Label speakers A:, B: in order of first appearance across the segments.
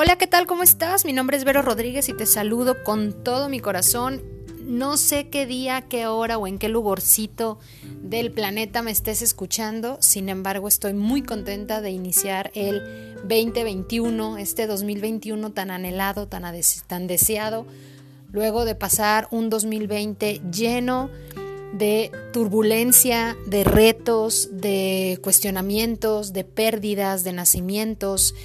A: Hola, ¿qué tal? ¿Cómo estás? Mi nombre es Vero Rodríguez y te saludo con todo mi corazón. No sé qué día, qué hora o en qué lugarcito del planeta me estés escuchando, sin embargo estoy muy contenta de iniciar el 2021, este 2021 tan anhelado, tan, tan deseado, luego de pasar un 2020 lleno de turbulencia, de retos, de cuestionamientos, de pérdidas, de nacimientos,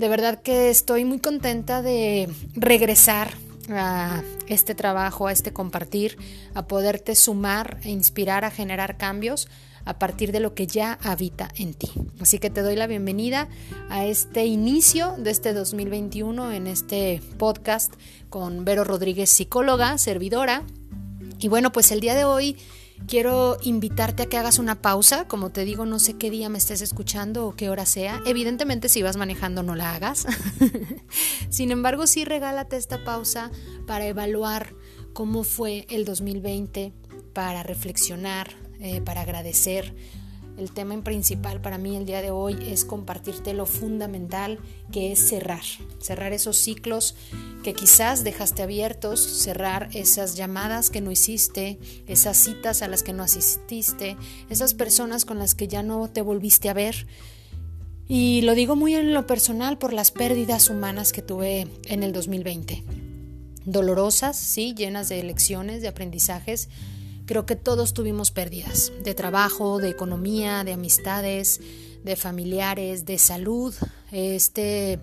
A: de verdad que estoy muy contenta de regresar a este trabajo, a este compartir, a poderte sumar e inspirar a generar cambios a partir de lo que ya habita en ti. Así que te doy la bienvenida a este inicio de este 2021 en este podcast con Vero Rodríguez, psicóloga, servidora. Y bueno, pues el día de hoy Quiero invitarte a que hagas una pausa, como te digo, no sé qué día me estés escuchando o qué hora sea. Evidentemente si vas manejando no la hagas. Sin embargo, sí regálate esta pausa para evaluar cómo fue el 2020, para reflexionar, eh, para agradecer, el tema principal para mí el día de hoy es compartirte lo fundamental que es cerrar, cerrar esos ciclos que quizás dejaste abiertos, cerrar esas llamadas que no hiciste, esas citas a las que no asististe, esas personas con las que ya no te volviste a ver. Y lo digo muy en lo personal por las pérdidas humanas que tuve en el 2020. Dolorosas, sí, llenas de lecciones, de aprendizajes, Creo que todos tuvimos pérdidas de trabajo, de economía, de amistades, de familiares, de salud, este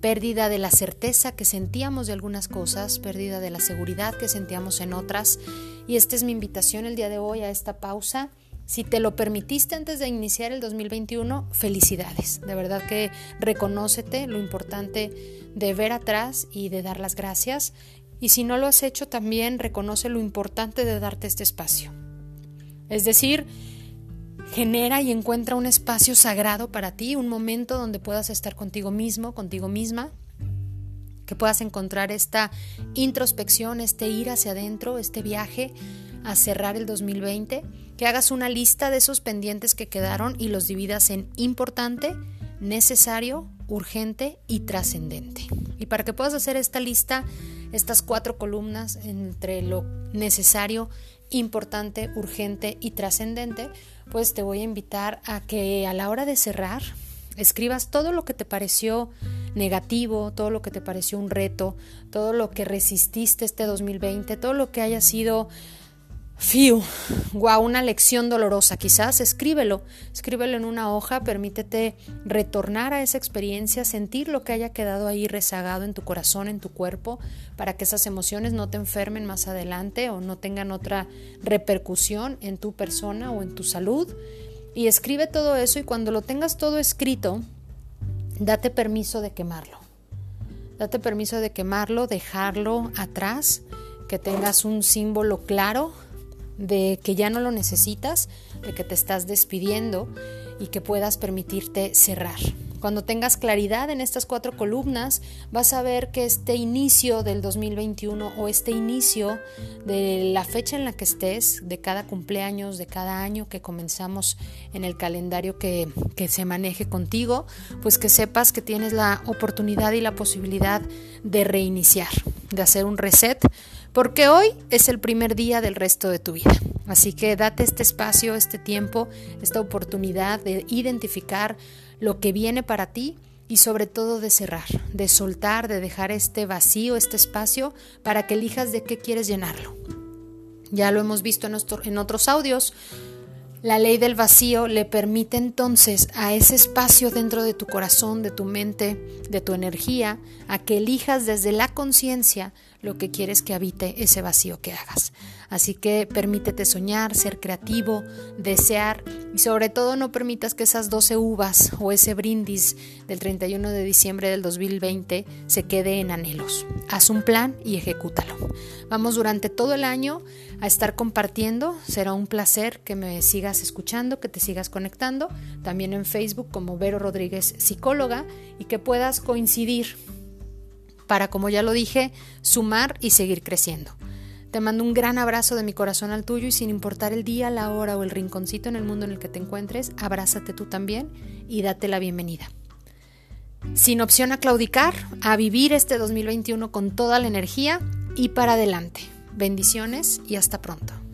A: pérdida de la certeza que sentíamos de algunas cosas, pérdida de la seguridad que sentíamos en otras. Y esta es mi invitación el día de hoy a esta pausa. Si te lo permitiste antes de iniciar el 2021, felicidades. De verdad que reconócete lo importante de ver atrás y de dar las gracias y si no lo has hecho también reconoce lo importante de darte este espacio. Es decir, genera y encuentra un espacio sagrado para ti, un momento donde puedas estar contigo mismo, contigo misma, que puedas encontrar esta introspección, este ir hacia adentro, este viaje a cerrar el 2020, que hagas una lista de esos pendientes que quedaron y los dividas en importante, necesario, urgente y trascendente. Y para que puedas hacer esta lista, estas cuatro columnas entre lo necesario, importante, urgente y trascendente, pues te voy a invitar a que a la hora de cerrar escribas todo lo que te pareció negativo, todo lo que te pareció un reto, todo lo que resististe este 2020, todo lo que haya sido Fiu, wow, una lección dolorosa quizás, escríbelo, escríbelo en una hoja, permítete retornar a esa experiencia, sentir lo que haya quedado ahí rezagado en tu corazón, en tu cuerpo, para que esas emociones no te enfermen más adelante o no tengan otra repercusión en tu persona o en tu salud. Y escribe todo eso y cuando lo tengas todo escrito, date permiso de quemarlo. Date permiso de quemarlo, dejarlo atrás, que tengas un símbolo claro de que ya no lo necesitas, de que te estás despidiendo y que puedas permitirte cerrar. Cuando tengas claridad en estas cuatro columnas, vas a ver que este inicio del 2021 o este inicio de la fecha en la que estés, de cada cumpleaños, de cada año que comenzamos en el calendario que, que se maneje contigo, pues que sepas que tienes la oportunidad y la posibilidad de reiniciar, de hacer un reset porque hoy es el primer día del resto de tu vida. Así que date este espacio, este tiempo, esta oportunidad de identificar lo que viene para ti y sobre todo de cerrar, de soltar, de dejar este vacío, este espacio, para que elijas de qué quieres llenarlo. Ya lo hemos visto en, en otros audios. La ley del vacío le permite entonces a ese espacio dentro de tu corazón, de tu mente, de tu energía, a que elijas desde la conciencia lo que quieres que habite ese vacío que hagas. Así que permítete soñar, ser creativo, desear y sobre todo no permitas que esas 12 uvas o ese brindis del 31 de diciembre del 2020 se quede en anhelos. Haz un plan y ejecútalo. Vamos durante todo el año a estar compartiendo. Será un placer que me sigas escuchando, que te sigas conectando. También en Facebook como Vero Rodríguez Psicóloga y que puedas coincidir para, como ya lo dije, sumar y seguir creciendo. Te mando un gran abrazo de mi corazón al tuyo y sin importar el día, la hora o el rinconcito en el mundo en el que te encuentres, abrázate tú también y date la bienvenida. sin opción a claudicar, a vivir este 2021 con toda la energía y para adelante. Bendiciones y hasta pronto.